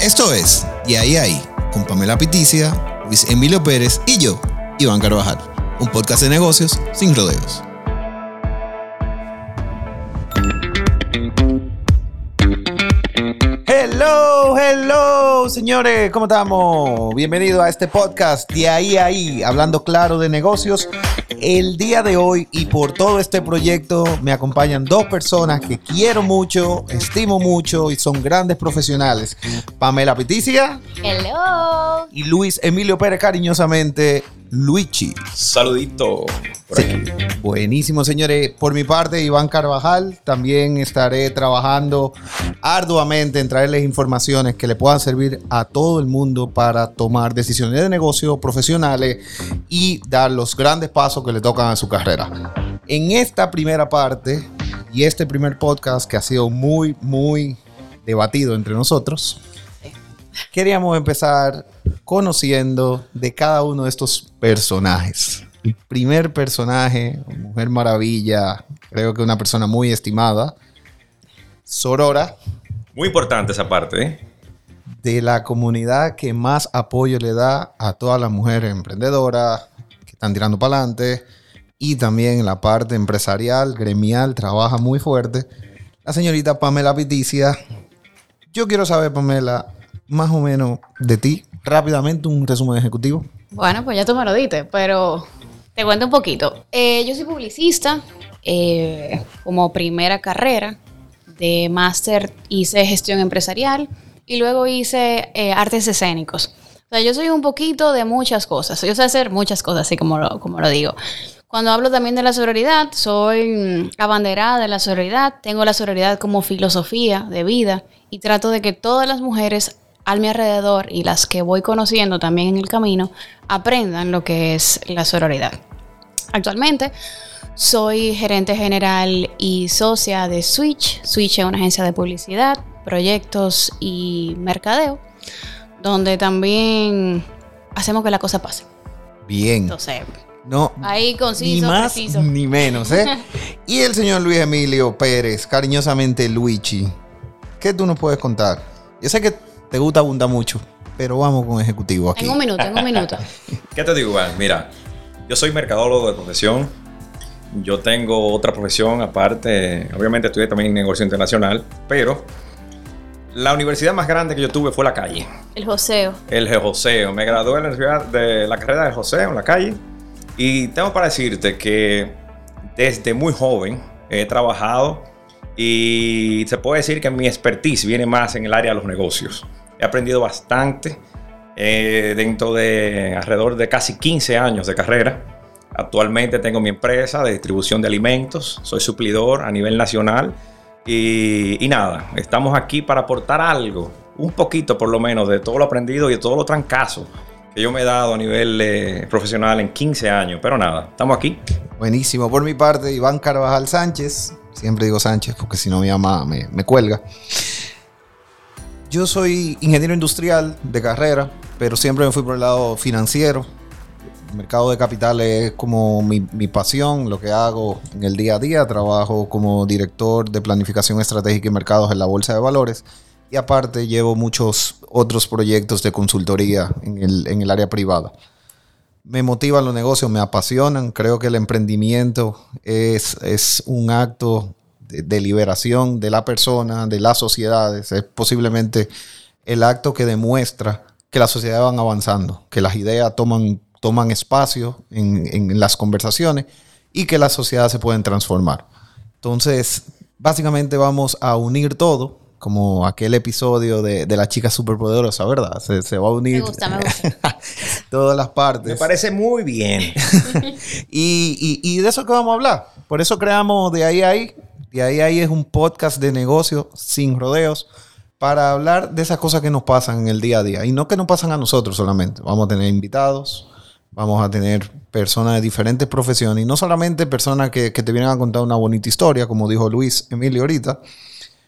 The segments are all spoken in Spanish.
Esto es De ahí ahí, con Pamela Piticia, Luis Emilio Pérez y yo, Iván Carvajal. Un podcast de negocios sin rodeos. Hello, hello, señores, ¿cómo estamos? Bienvenido a este podcast de ahí ahí, hablando claro de negocios. El día de hoy y por todo este proyecto me acompañan dos personas que quiero mucho, estimo mucho y son grandes profesionales. Pamela Piticia. Hello. Y Luis Emilio Pérez, cariñosamente, Luigi. Saludito. Sí. Buenísimo, señores. Por mi parte, Iván Carvajal, también estaré trabajando arduamente en traerles informaciones que le puedan servir a todo el mundo para tomar decisiones de negocio profesionales y dar los grandes pasos que le tocan a su carrera. En esta primera parte y este primer podcast que ha sido muy, muy debatido entre nosotros, queríamos empezar conociendo de cada uno de estos personajes. El primer personaje, Mujer Maravilla, creo que una persona muy estimada, Sorora, Muy importante esa parte, ¿eh? de la comunidad que más apoyo le da a todas las mujeres emprendedoras que están tirando para adelante y también en la parte empresarial, gremial, trabaja muy fuerte. La señorita Pamela Piticia. Yo quiero saber, Pamela, más o menos de ti, rápidamente un resumen ejecutivo. Bueno, pues ya tú me lo diste, pero te cuento un poquito. Eh, yo soy publicista, eh, como primera carrera de máster hice gestión empresarial y luego hice eh, artes escénicos. O sea, yo soy un poquito de muchas cosas. Yo sé hacer muchas cosas, así como lo, como lo digo. Cuando hablo también de la sororidad, soy mm, abanderada de la sororidad. Tengo la sororidad como filosofía de vida y trato de que todas las mujeres a mi alrededor y las que voy conociendo también en el camino aprendan lo que es la sororidad. Actualmente soy gerente general y socia de Switch. Switch es una agencia de publicidad, proyectos y mercadeo, donde también hacemos que la cosa pase. Bien. Entonces, No, ahí ni conciso, más preciso. ni menos, ¿eh? y el señor Luis Emilio Pérez, cariñosamente Luigi. ¿Qué tú nos puedes contar? Yo sé que te gusta abundar mucho, pero vamos con ejecutivo aquí. En un minuto, en un minuto. ¿Qué te digo, Iván? Mira, yo soy mercadólogo de profesión. Yo tengo otra profesión aparte. Obviamente estudié también negocio internacional, pero la universidad más grande que yo tuve fue la calle. El joseo. El joseo. Me gradué en la universidad de la carrera de joseo en la calle. Y tengo para decirte que desde muy joven he trabajado y se puede decir que mi expertise viene más en el área de los negocios. He aprendido bastante eh, dentro de alrededor de casi 15 años de carrera. Actualmente tengo mi empresa de distribución de alimentos, soy suplidor a nivel nacional y, y nada, estamos aquí para aportar algo, un poquito por lo menos de todo lo aprendido y de todo lo trancazo que yo me he dado a nivel eh, profesional en 15 años. Pero nada, estamos aquí. Buenísimo. Por mi parte, Iván Carvajal Sánchez. Siempre digo Sánchez porque si no mi mamá me, me cuelga. Yo soy ingeniero industrial de carrera, pero siempre me fui por el lado financiero. El mercado de capitales es como mi, mi pasión, lo que hago en el día a día. Trabajo como director de planificación estratégica y mercados en la Bolsa de Valores. Y aparte llevo muchos otros proyectos de consultoría en el, en el área privada me motivan los negocios, me apasionan. Creo que el emprendimiento es, es un acto de, de liberación de la persona, de las sociedades. Es posiblemente el acto que demuestra que las sociedades van avanzando, que las ideas toman, toman espacio en, en las conversaciones y que las sociedades se pueden transformar. Entonces, básicamente vamos a unir todo, como aquel episodio de, de la chica superpoderosa, ¿verdad? Se, se va a unir Me gusta, me gusta. todas las partes. Me parece muy bien. Y, y- y de eso que vamos a hablar. Por eso creamos De Ahí a Ahí. De Ahí es un podcast de negocio sin rodeos para hablar de esas cosas que nos pasan en el día a día. Y no que nos pasan a nosotros solamente. Vamos a tener invitados, vamos a tener personas de diferentes profesiones y no solamente personas que, que te vienen a contar una bonita historia, como dijo Luis Emilio ahorita,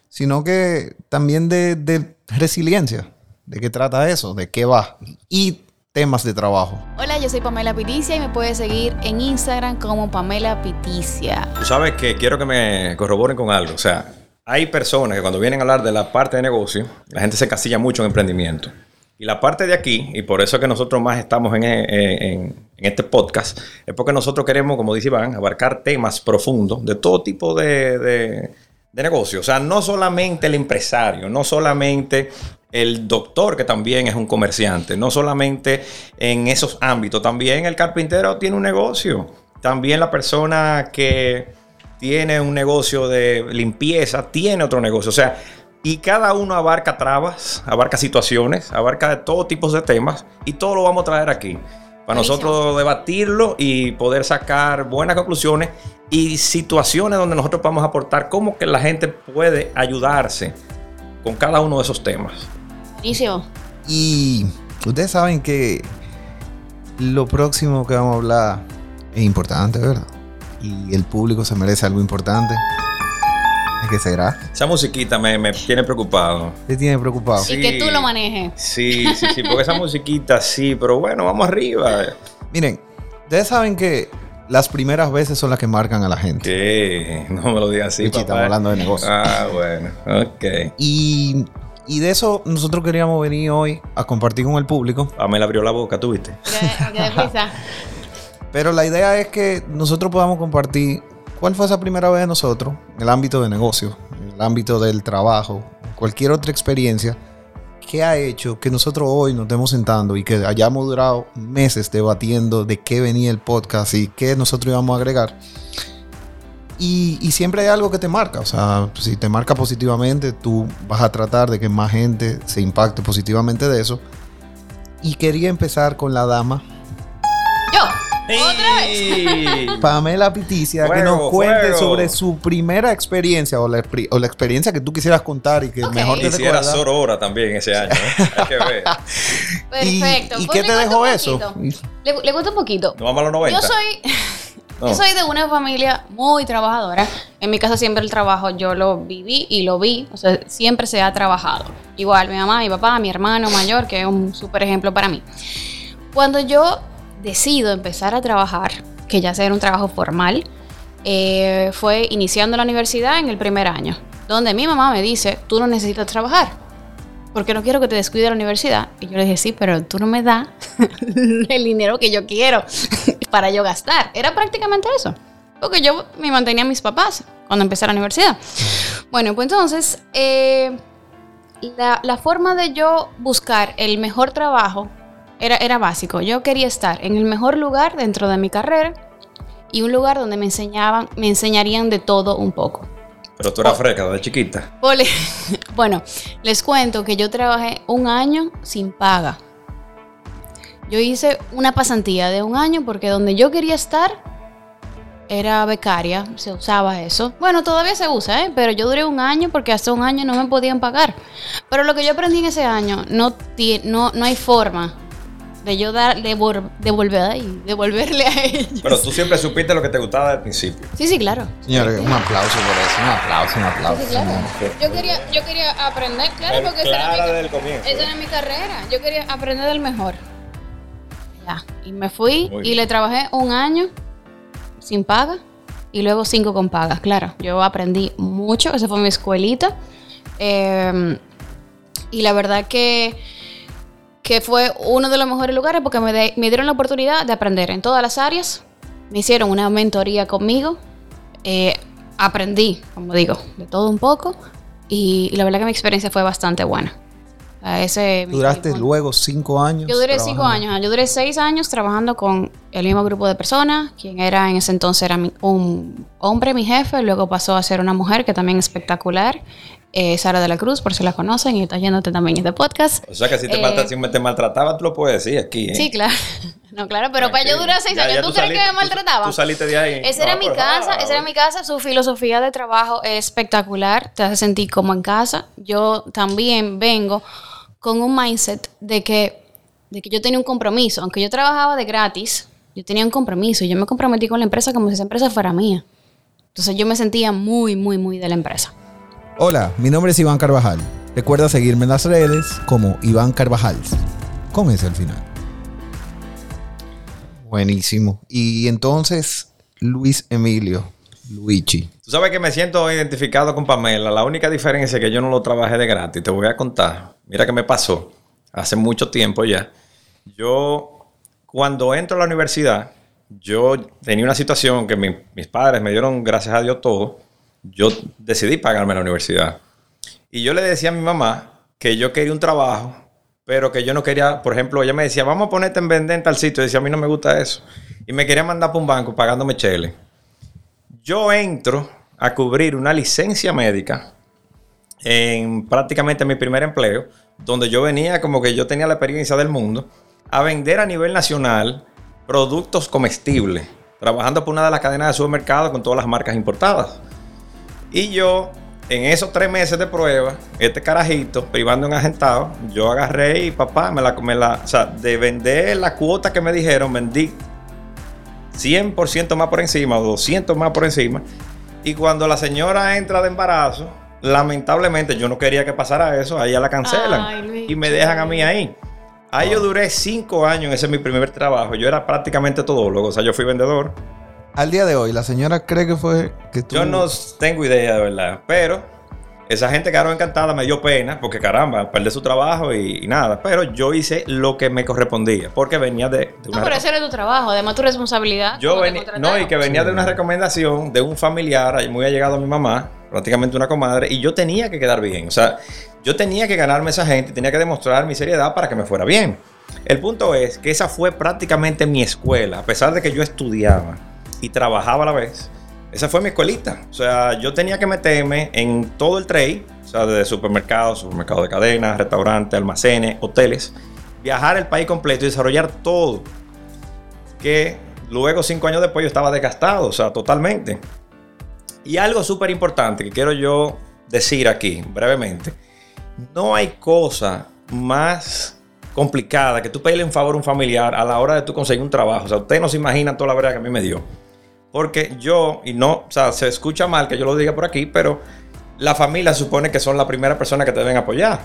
sino que también de, de resiliencia. ¿De qué trata eso? ¿De qué va? Y temas de trabajo. Hola, yo soy Pamela Piticia y me puedes seguir en Instagram como Pamela Piticia. Tú sabes que quiero que me corroboren con algo. O sea, hay personas que cuando vienen a hablar de la parte de negocio, la gente se casilla mucho en emprendimiento. Y la parte de aquí, y por eso es que nosotros más estamos en, en- en- en este podcast, es porque nosotros queremos, como dice Iván, abarcar temas profundos de todo tipo de, de, de negocio. O sea, no solamente el empresario, no solamente el doctor que también es un comerciante, no solamente en esos ámbitos, también el carpintero tiene un negocio, también la persona que tiene un negocio de limpieza, tiene otro negocio. O sea, y cada uno abarca trabas, abarca situaciones, abarca de todo tipo de temas y todo lo vamos a traer aquí. Para Buenísimo. nosotros debatirlo y poder sacar buenas conclusiones y situaciones donde nosotros podamos aportar cómo que la gente puede ayudarse con cada uno de esos temas. Buenísimo. Y ustedes saben que lo próximo que vamos a hablar es importante, ¿verdad? Y el público se merece algo importante. ¿Qué será? Esa musiquita me, me tiene preocupado. ¿Te tiene preocupado? Sí. Y que tú lo manejes. Sí, sí, sí, porque esa musiquita sí, pero bueno, vamos arriba. Miren, ustedes saben que las primeras veces son las que marcan a la gente. ¿Qué? No me lo digas así, estamos hablando de negocio. Ah, bueno, ok. Y, y de eso nosotros queríamos venir hoy a compartir con el público. Pamela abrió la boca, ¿tú viste? Que- que deprisa. Pero la idea es que nosotros podamos compartir cuál fue esa primera vez de nosotros en el ámbito de negocio, en el ámbito del trabajo, cualquier otra experiencia que ha hecho que nosotros hoy nos estemos sentando y que hayamos durado meses debatiendo de qué venía el podcast y qué nosotros íbamos a agregar. Y, y siempre hay algo que te marca, o sea, si te marca positivamente, tú vas a tratar de que más gente se impacte positivamente de eso. Y quería empezar con la dama Yo. Otra vez. vez. Pamela Piticia que nos cuente fuego. sobre su primera experiencia o la, expri- o la experiencia que tú quisieras contar y que Ok. mejor te Hiciera recuerda. Sorora también ese año. ¿eh? Hay que ver. ¿Y, Perfecto. ¿y Pues qué te dejó eso? Le, le cuento un poquito. ¿No vamos a los 90? Yo soy, No. yo soy de una familia muy trabajadora. En mi casa siempre el trabajo yo lo viví y lo vi. O sea, siempre se ha trabajado. Igual mi mamá, mi papá, mi hermano mayor, que es un súper ejemplo para mí. Cuando yo decido empezar a trabajar, que ya sea un trabajo formal, eh, fue iniciando la universidad en el primer año, donde mi mamá me dice, tú no necesitas trabajar, porque no quiero que te descuide la universidad. Y yo le dije, sí, pero tú no me das el dinero que yo quiero para yo gastar. Era prácticamente eso. Porque yo me mantenía a mis papás cuando empecé la universidad. Bueno, pues entonces, eh, la, la forma de yo buscar el mejor trabajo era, era básico. Yo quería estar en el mejor lugar dentro de mi carrera y un lugar donde me enseñaban, me enseñarían de todo un poco. Pero tú eras fresca de chiquita. Poli- Bueno, les cuento que yo trabajé un año sin paga. Yo hice una pasantía de un año porque donde yo quería estar era becaria, se usaba eso. Bueno, todavía se usa, ¿eh? pero yo duré un año porque hasta un año no me podían pagar. Pero lo que yo aprendí en ese año, no, no, no hay forma de yo dar, devol- devolver ahí, devolverle a ellos. Pero tú siempre supiste lo que te gustaba el principio. Sí, sí, claro. Señores, un aplauso por eso, un aplauso, un aplauso. Sí, claro. Yo quería, yo quería aprender, claro, porque esa era mi comienzo. Esa era mi carrera. Yo quería aprender del mejor. Ya. Y me fui Muy y bien. le trabajé un año sin paga y luego cinco con paga. Claro, yo aprendí mucho. Esa fue mi escuelita. Eh, y la verdad que, que fue uno de los mejores lugares porque me, de- me dieron la oportunidad de aprender en todas las áreas. Me hicieron una mentoría conmigo. Eh, aprendí, como digo, de todo un poco. Y, y la verdad que mi experiencia fue bastante buena. A ese, mi- Duraste mi- luego cinco años. yo duré cinco años. Yo duré seis años trabajando con el mismo grupo de personas. Quien era en ese entonces era mi- un hombre, mi jefe. Luego pasó a ser una mujer que también es espectacular. Eh, Sara de la Cruz, por si la conocen. Y está yéndote también este podcast. O sea que si te, Eh, maltra- si te maltrataba, tú lo puedes decir aquí. ¿eh? Sí, claro. No, claro, pero para yo durar seis Ya- años, ya ¿tú, crees saliste- que me maltrataba? Tú, tú saliste de ahí. Esa era mi casa, nada, esa era mi casa. Su filosofía de trabajo es espectacular, te hace sentir como en casa. Yo también vengo con un mindset de que, de que yo tenía un compromiso. Aunque yo trabajaba de gratis, yo tenía un compromiso. Yo me comprometí con la empresa como si esa empresa fuera mía. Entonces yo me sentía muy, muy, muy de la empresa. Hola, mi nombre es Iván Carvajal. Recuerda seguirme en las redes como Iván Carvajal. Con ese al final. Buenísimo. Y entonces, Luis Emilio, Luigi. Tú sabes que me siento identificado con Pamela. La única diferencia es que yo no lo trabajé de gratis. Te voy a contar. Mira que me pasó hace mucho tiempo ya. Yo, cuando entro a la universidad, yo tenía una situación que mi- mis padres me dieron, gracias a Dios, todo. Yo decidí pagarme la universidad. Y yo le decía a mi mamá que yo quería un trabajo, pero que yo no quería, por ejemplo, ella me decía, vamos a ponerte en vender en tal sitio. Y decía, a mí no me gusta eso. Y me quería mandar para un banco pagándome chele. Yo entro a cubrir una licencia médica en prácticamente mi primer empleo, donde yo venía como que yo tenía la experiencia del mundo, a vender a nivel nacional productos comestibles, trabajando por una de las cadenas de supermercados con todas las marcas importadas. Y yo, en esos tres meses de prueba, este carajito, privando en agentado, yo agarré y papá, me la, me la, o sea, de vender la cuota que me dijeron, vendí 100% más por encima o 200 más por encima. Y cuando la señora entra de embarazo, lamentablemente yo no quería que pasara eso, a ella la cancelan Ay, Luis, y me dejan a mí ahí. Ahí yo duré cinco años, ese es mi primer trabajo. Yo era prácticamente todólogo, o sea, yo fui vendedor. Al día de hoy, la señora cree que fue que tú... Yo no tengo idea de verdad, pero esa gente quedaron encantada, me dio pena, porque caramba, perder su trabajo y, y nada. Pero yo hice lo que me correspondía, porque venía de, de No, pero ese era tu trabajo, además tu responsabilidad. Yo venía, no, y que venía Sí. de una recomendación de un familiar muy allegado a mi mamá, prácticamente una comadre, y yo tenía que quedar bien. O sea, yo tenía que ganarme esa gente, tenía que demostrar mi seriedad para que me fuera bien. El punto es que esa fue prácticamente mi escuela, a pesar de que yo estudiaba y trabajaba a la vez. Esa fue mi escuelita. O sea, yo tenía que meterme en todo el trade, o sea, desde supermercados, supermercados de cadenas, restaurantes, almacenes, hoteles, viajar el país completo y desarrollar todo que luego, cinco años después, yo estaba desgastado, o sea, totalmente. Y algo súper importante que quiero yo decir aquí, brevemente. No hay cosa más complicada que tú pedirle un favor a un familiar a la hora de tú conseguir un trabajo. O sea, ustedes no se imaginan toda la verdad que a mí me dio. Porque yo, y no, o sea, se escucha mal que yo lo diga por aquí, pero la familia supone que son la primera persona que te deben apoyar.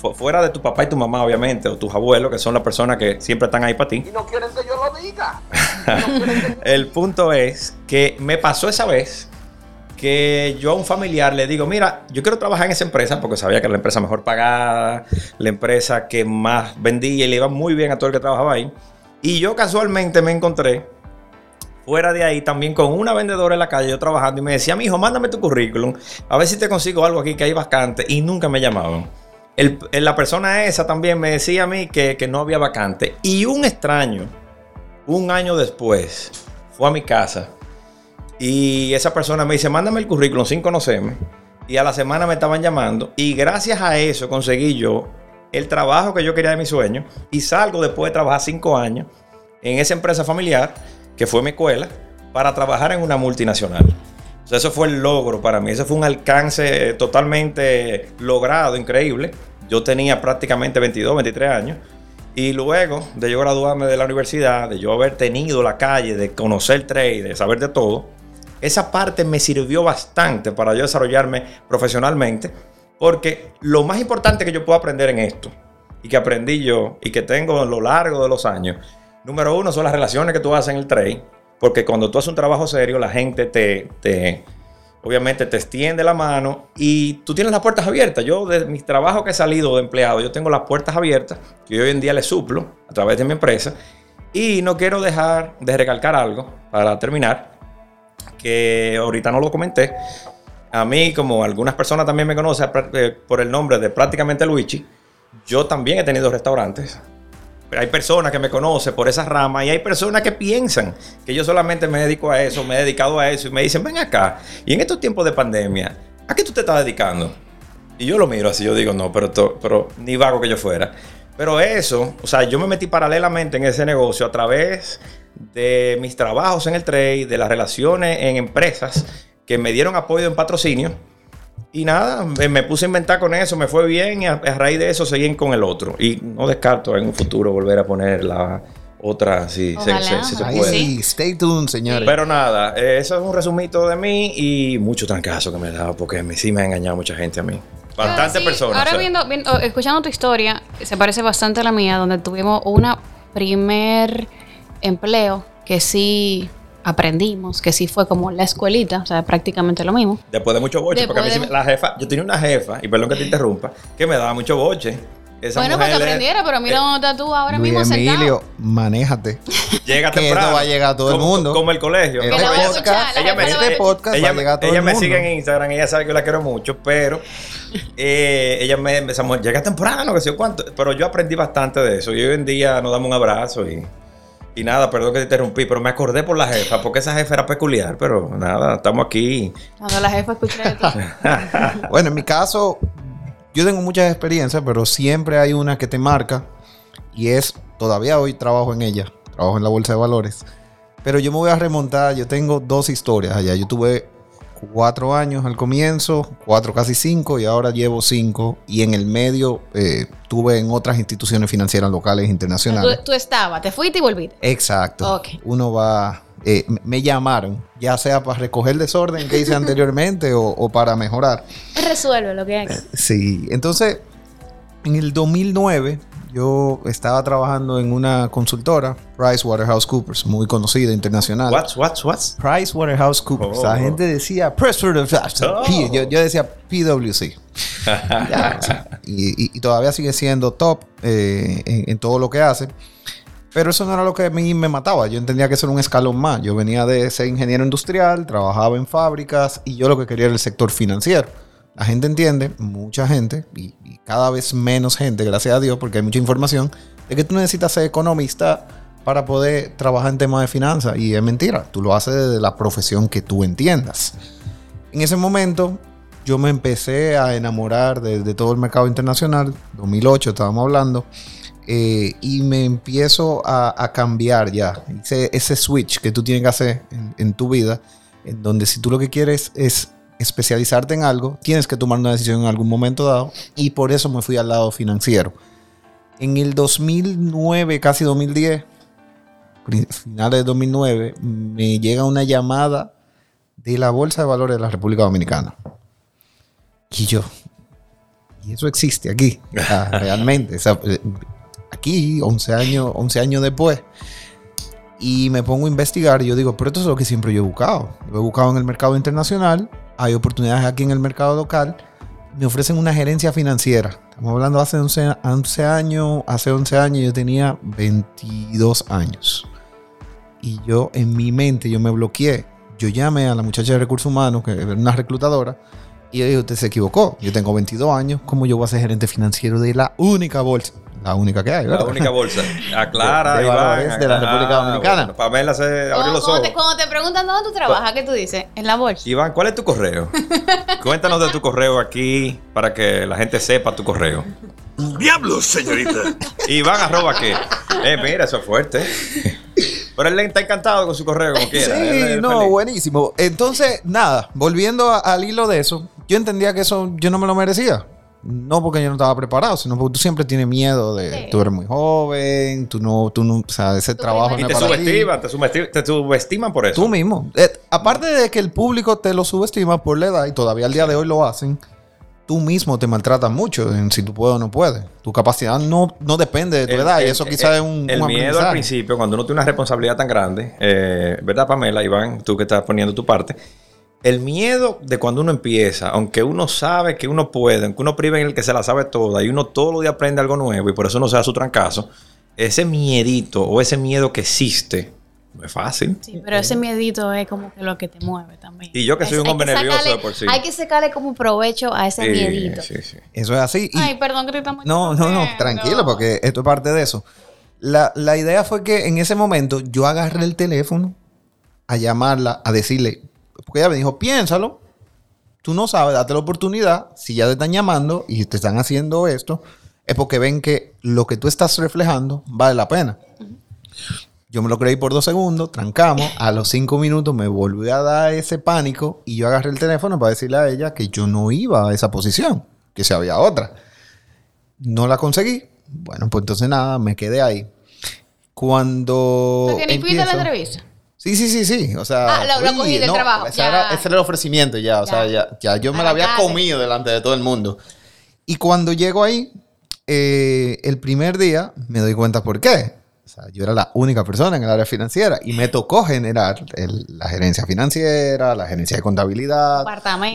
Fu- Fuera de tu papá y tu mamá, obviamente, o tus abuelos, que son las personas que siempre están ahí para ti. Y no quieren que yo lo diga. No quieren que- El punto es que me pasó esa vez que yo a un familiar le digo, mira, yo quiero trabajar en esa empresa porque sabía que era la empresa mejor pagada, la empresa que más vendía y le iba muy bien a todo el que trabajaba ahí. Y yo casualmente me encontré fuera de ahí también con una vendedora en la calle, yo trabajando, y me decía, mi hijo, mándame tu currículum, a ver si te consigo algo aquí que hay vacante, y nunca me llamaban. El- la persona esa también me decía a mí que, que no había vacante. Y un extraño, un año después, fue a mi casa y esa persona me dice, mándame el currículum sin conocerme. Y a la semana me estaban llamando. Y gracias a eso conseguí yo el trabajo que yo quería de mi sueño. Y salgo después de trabajar cinco años en esa empresa familiar, que fue mi escuela, para trabajar en una multinacional. O sea, eso fue el logro para mí. Ese fue un alcance totalmente logrado, increíble. Yo tenía prácticamente 22, 23 años. Y luego de yo graduarme de la universidad, de yo haber tenido la calle, de conocer trade, de saber de todo, esa parte me sirvió bastante para yo desarrollarme profesionalmente, porque lo más importante que yo puedo aprender en esto, y que aprendí yo, y que tengo a lo largo de los años, número uno son las relaciones que tú haces en el trade, porque cuando tú haces un trabajo serio, la gente te, te obviamente te extiende la mano y tú tienes las puertas abiertas. Yo de mis trabajos que he salido de empleado, yo tengo las puertas abiertas, que hoy en día les suplo a través de mi empresa. Y no quiero dejar de recalcar algo para terminar, que ahorita no lo comenté. A mí, como algunas personas también me conocen eh, por el nombre de prácticamente Luigi, yo también he tenido restaurantes. Hay personas que me conocen por esa rama y hay personas que piensan que yo solamente me dedico a eso, me he dedicado a eso y me dicen, ven acá. Y en estos tiempos de pandemia, ¿a qué tú te estás dedicando? Y yo lo miro así, yo digo, no, pero, pero ni vago que yo fuera. Pero eso, o sea, yo me metí paralelamente en ese negocio a través de mis trabajos en el trade, de las relaciones en empresas que me dieron apoyo en patrocinio. Y nada, me, puse a inventar con eso, me fue bien y a, a raíz de eso seguí con el otro. Y no descarto en un futuro volver a poner la otra, si se, Ojalá, se- si se puede. sí, stay tuned, señores. Pero nada, eh, eso es un resumito de mí y mucho trancazo que me he dado porque me, sí me ha engañado mucha gente a mí. Bastante Sí, personas. Ahora o sea. viendo, viendo- escuchando tu historia, se parece bastante a la mía, donde tuvimos una primer empleo que sí aprendimos, que sí fue como la escuelita, o sea, prácticamente lo mismo. Después de mucho boche, porque a mí de- me- la jefa, yo tenía una jefa, y perdón que te interrumpa, que me daba mucho boche. Esa bueno, para que aprendiera, pero mira dónde estás tú ahora Luis mismo Emilio, sentado. manéjate. llega que temprano. esto va a llegar a todo el mundo. Como el colegio. Este a ella- escuchar, la ella me- Este podcast ella va a me- llegar a todo ella el me mundo. sigue en Instagram, ella sabe que yo la quiero mucho, pero eh, ella me, esa mujer llega temprano, que sé yo cuánto. Pero yo aprendí bastante de eso. Y hoy en día nos damos un abrazo y, y nada, perdón que te interrumpí, pero me acordé por la jefa, porque esa jefa era peculiar, pero nada, estamos aquí. Cuando la jefa escucha de ti. Bueno, en mi caso, yo tengo muchas experiencias, pero siempre hay una que te marca y es, todavía hoy trabajo en ella, trabajo en la bolsa de valores, pero yo me voy a remontar, yo tengo dos historias allá, yo tuve cuatro años al comienzo, cuatro casi cinco y ahora llevo cinco y en el medio eh, tuve en otras instituciones financieras locales e internacionales. tú, tú estabas, te fuiste y volviste. Exacto. Uno va. eh, me- me llamaron, ya sea para recoger el desorden que hice anteriormente o, o para mejorar. Resuelve lo que hay. Sí, entonces en el 2009 yo estaba trabajando en una consultora, PricewaterhouseCoopers, muy conocida internacional. What's, what's, what's? PricewaterhouseCoopers. Oh. La gente decía. Oh. Yo, yo decía PwC. Ya, y- y todavía sigue siendo top eh, en, en todo lo que hace. Pero eso no era lo que a mí me mataba. Yo entendía que eso era un escalón más. Yo venía de ser ingeniero industrial, trabajaba en fábricas y yo lo que quería era el sector financiero. La gente entiende, mucha gente, y, cada vez menos gente, gracias a Dios, porque hay mucha información, de que tú necesitas ser economista para poder trabajar en temas de finanzas. Y es mentira, tú lo haces desde la profesión que tú entiendas. En ese momento yo me empecé a enamorar de, todo el mercado internacional, 2008 estábamos hablando, eh, y me empiezo a, a cambiar ya, ese, ese switch que tú tienes que hacer en, en tu vida, en donde si tú lo que quieres es especializarte en algo, tienes que tomar una decisión en algún momento dado, y por eso me fui al lado financiero. En el 2009, casi 2010, pri- finales de 2009, me llega una llamada de la Bolsa de Valores de la República Dominicana. Y yo, y eso existe aquí, realmente. o sea, aquí, 11 años, 11 años después. Y me pongo a investigar y yo digo, pero esto es lo que siempre yo he buscado. Lo he buscado en el mercado internacional, hay oportunidades aquí en el mercado local. Me ofrecen una gerencia financiera. Estamos hablando hace 11, 11 años, hace 11 años yo tenía 22 años. Y yo en mi mente, yo me bloqueé. Yo llamé a la muchacha de recursos humanos, que era una reclutadora, y ella dijo, usted se equivocó. Yo tengo 22 años, ¿cómo yo voy a ser gerente financiero de la única bolsa? La única que hay, La ¿verdad? única bolsa. Aclara, De- de Iván. valores de la República Dominicana. bueno, Pamela se abrió Cuando, los cuando ojos. te, cuando te preguntan dónde tú trabajas, ¿qué tú dices? En la bolsa. Iván, ¿cuál es tu correo? Cuéntanos de tu correo aquí para que la gente sepa tu correo. ¡Diablos, señorita! Iván, arroba qué. Eh, mira, eso es fuerte. Pero él está encantado con su correo, como quiera. Él Sí, no, feliz. buenísimo. Entonces, nada, volviendo a- al hilo de eso, yo entendía que eso yo no me lo merecía. No porque yo no estaba preparado, sino porque tú siempre tienes miedo de... Sí. Tú eres muy joven, tú no... Tú no o sea, ese Tu trabajo no te es para ti. subestiman, te subestiman, te subestiman por eso. Tú mismo. Eh, aparte de que el público te lo subestima por la edad y todavía al día de hoy lo hacen, tú mismo te maltratas mucho en si tú puedes o no puedes. Tu capacidad no, no depende de tu El- edad y eso quizás es un, El un miedo al principio, cuando uno tiene una responsabilidad tan grande, eh, ¿verdad, Pamela? Iván, tú que estás poniendo tu parte. El miedo de cuando uno empieza, aunque uno sabe que uno puede, aunque uno prive en el que se la sabe toda y uno todos los días aprende algo nuevo y por eso no se da su trancazo, ese miedito o ese miedo que existe no es fácil. Sí, pero ese miedito es como que lo que te mueve también. Y yo que soy Es- un hombre nervioso sacarle- de por sí. Hay que sacarle como provecho a ese Sí, miedito. sí, sí. Eso es así. Y- Ay, perdón que te estamos No, no, no, tranquilo, porque esto es parte de eso. La, la idea fue que en ese momento yo agarré el teléfono a llamarla, a decirle, porque ella me dijo, piénsalo, tú no sabes, date la oportunidad, si ya te están llamando y te están haciendo esto, es porque ven que lo que tú estás reflejando vale la pena. Yo me lo creí por dos segundos, trancamos, a los cinco minutos me volví a dar ese pánico y yo agarré el teléfono para decirle a ella que yo no iba a esa posición, que si había otra. No la conseguí. Bueno, pues entonces nada, me quedé ahí. Cuando. Porque ni fuiste a la empiezo- entrevista. Sí, sí, sí, sí. O sea. Ah, lo- lo cogí del trabajo, Ese ya. era, ese era el ofrecimiento ya. O sea, Ya. ya, ya yo me la había comido delante de todo el mundo. Y cuando llego ahí, eh, el primer día me doy cuenta por qué. O sea, yo era la única persona en el área financiera y me tocó generar el- la gerencia financiera, la gerencia de contabilidad,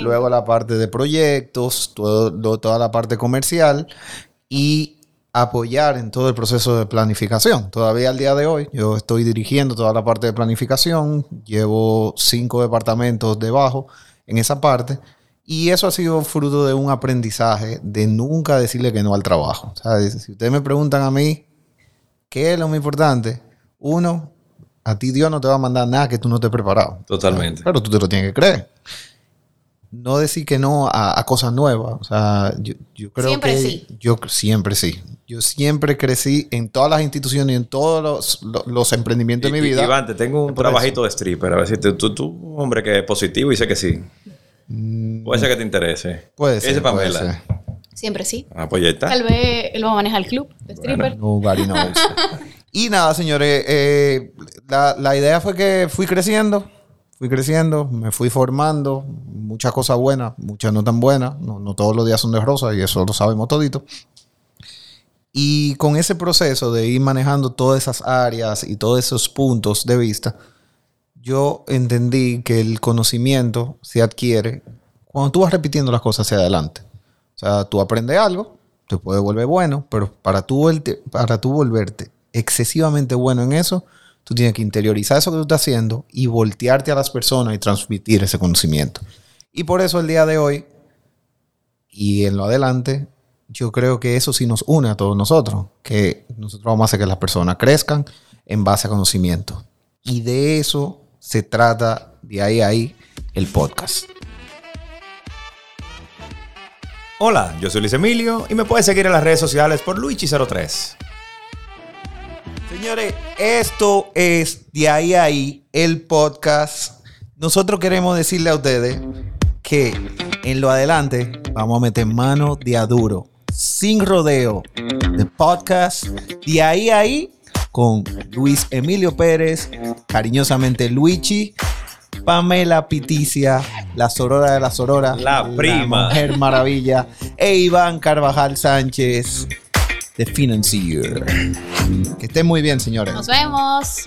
luego la parte de proyectos, todo, toda la parte comercial y apoyar en todo el proceso de planificación. Todavía al día de hoy yo estoy dirigiendo toda la parte de planificación, llevo cinco departamentos debajo en esa parte y eso ha sido fruto de un aprendizaje de nunca decirle que no al trabajo. O sea, si ustedes me preguntan a mí, ¿qué es lo más importante? Uno, a ti Dios no te va a mandar nada que tú no estés preparado. Totalmente. Pero tú te lo tienes que creer. No decir que no a, a cosas nuevas. O sea, yo, yo creo Siempre que sí. yo siempre sí. Yo siempre crecí en todas las instituciones y en todos los, los- los emprendimientos de mi vida. Iván, te tengo un trabajito de stripper. A ver si tú, tú, hombre que es positivo y sé que sí. Puede ser que te interese. Mm. Puede ¿Qué ser, puede Pamela? ser. Siempre sí. Ah, pues ya está. Tal vez él va a manejar el club de stripper. Nobody knows. y nada, señores, eh, la, la idea fue que fui creciendo, fui creciendo, me fui formando, muchas cosas buenas, muchas no tan buenas, no, no todos los días son de rosa y eso lo sabemos todito. Y con ese proceso de ir manejando todas esas áreas y todos esos puntos de vista, yo entendí que el conocimiento se adquiere cuando tú vas repitiendo las cosas hacia adelante. O sea, tú aprendes algo, te puede volver bueno, pero para tú, para tú volverte excesivamente bueno en eso, tú tienes que interiorizar eso que tú estás haciendo y voltearte a las personas y transmitir ese conocimiento. Y por eso el día de hoy y en lo adelante, yo creo que eso sí nos une a todos nosotros, que nosotros vamos a hacer que las personas crezcan en base a conocimiento. Y de eso se trata de ahí a ahí el podcast. Hola, yo soy Luis Emilio y me puedes seguir en las redes sociales por Luigi03. Señores, esto es de ahí a ahí el podcast. Nosotros queremos decirle a ustedes que en lo adelante vamos a meter mano de a duro, sin rodeo, de podcast de ahí a ahí con Luis Emilio Pérez, cariñosamente Luigi, Pamela Piticia, la sorora de la sorora, La prima. mujer maravilla, e Iván Carvajal Sánchez, de Financier. Que estén muy bien, señores. Nos vemos.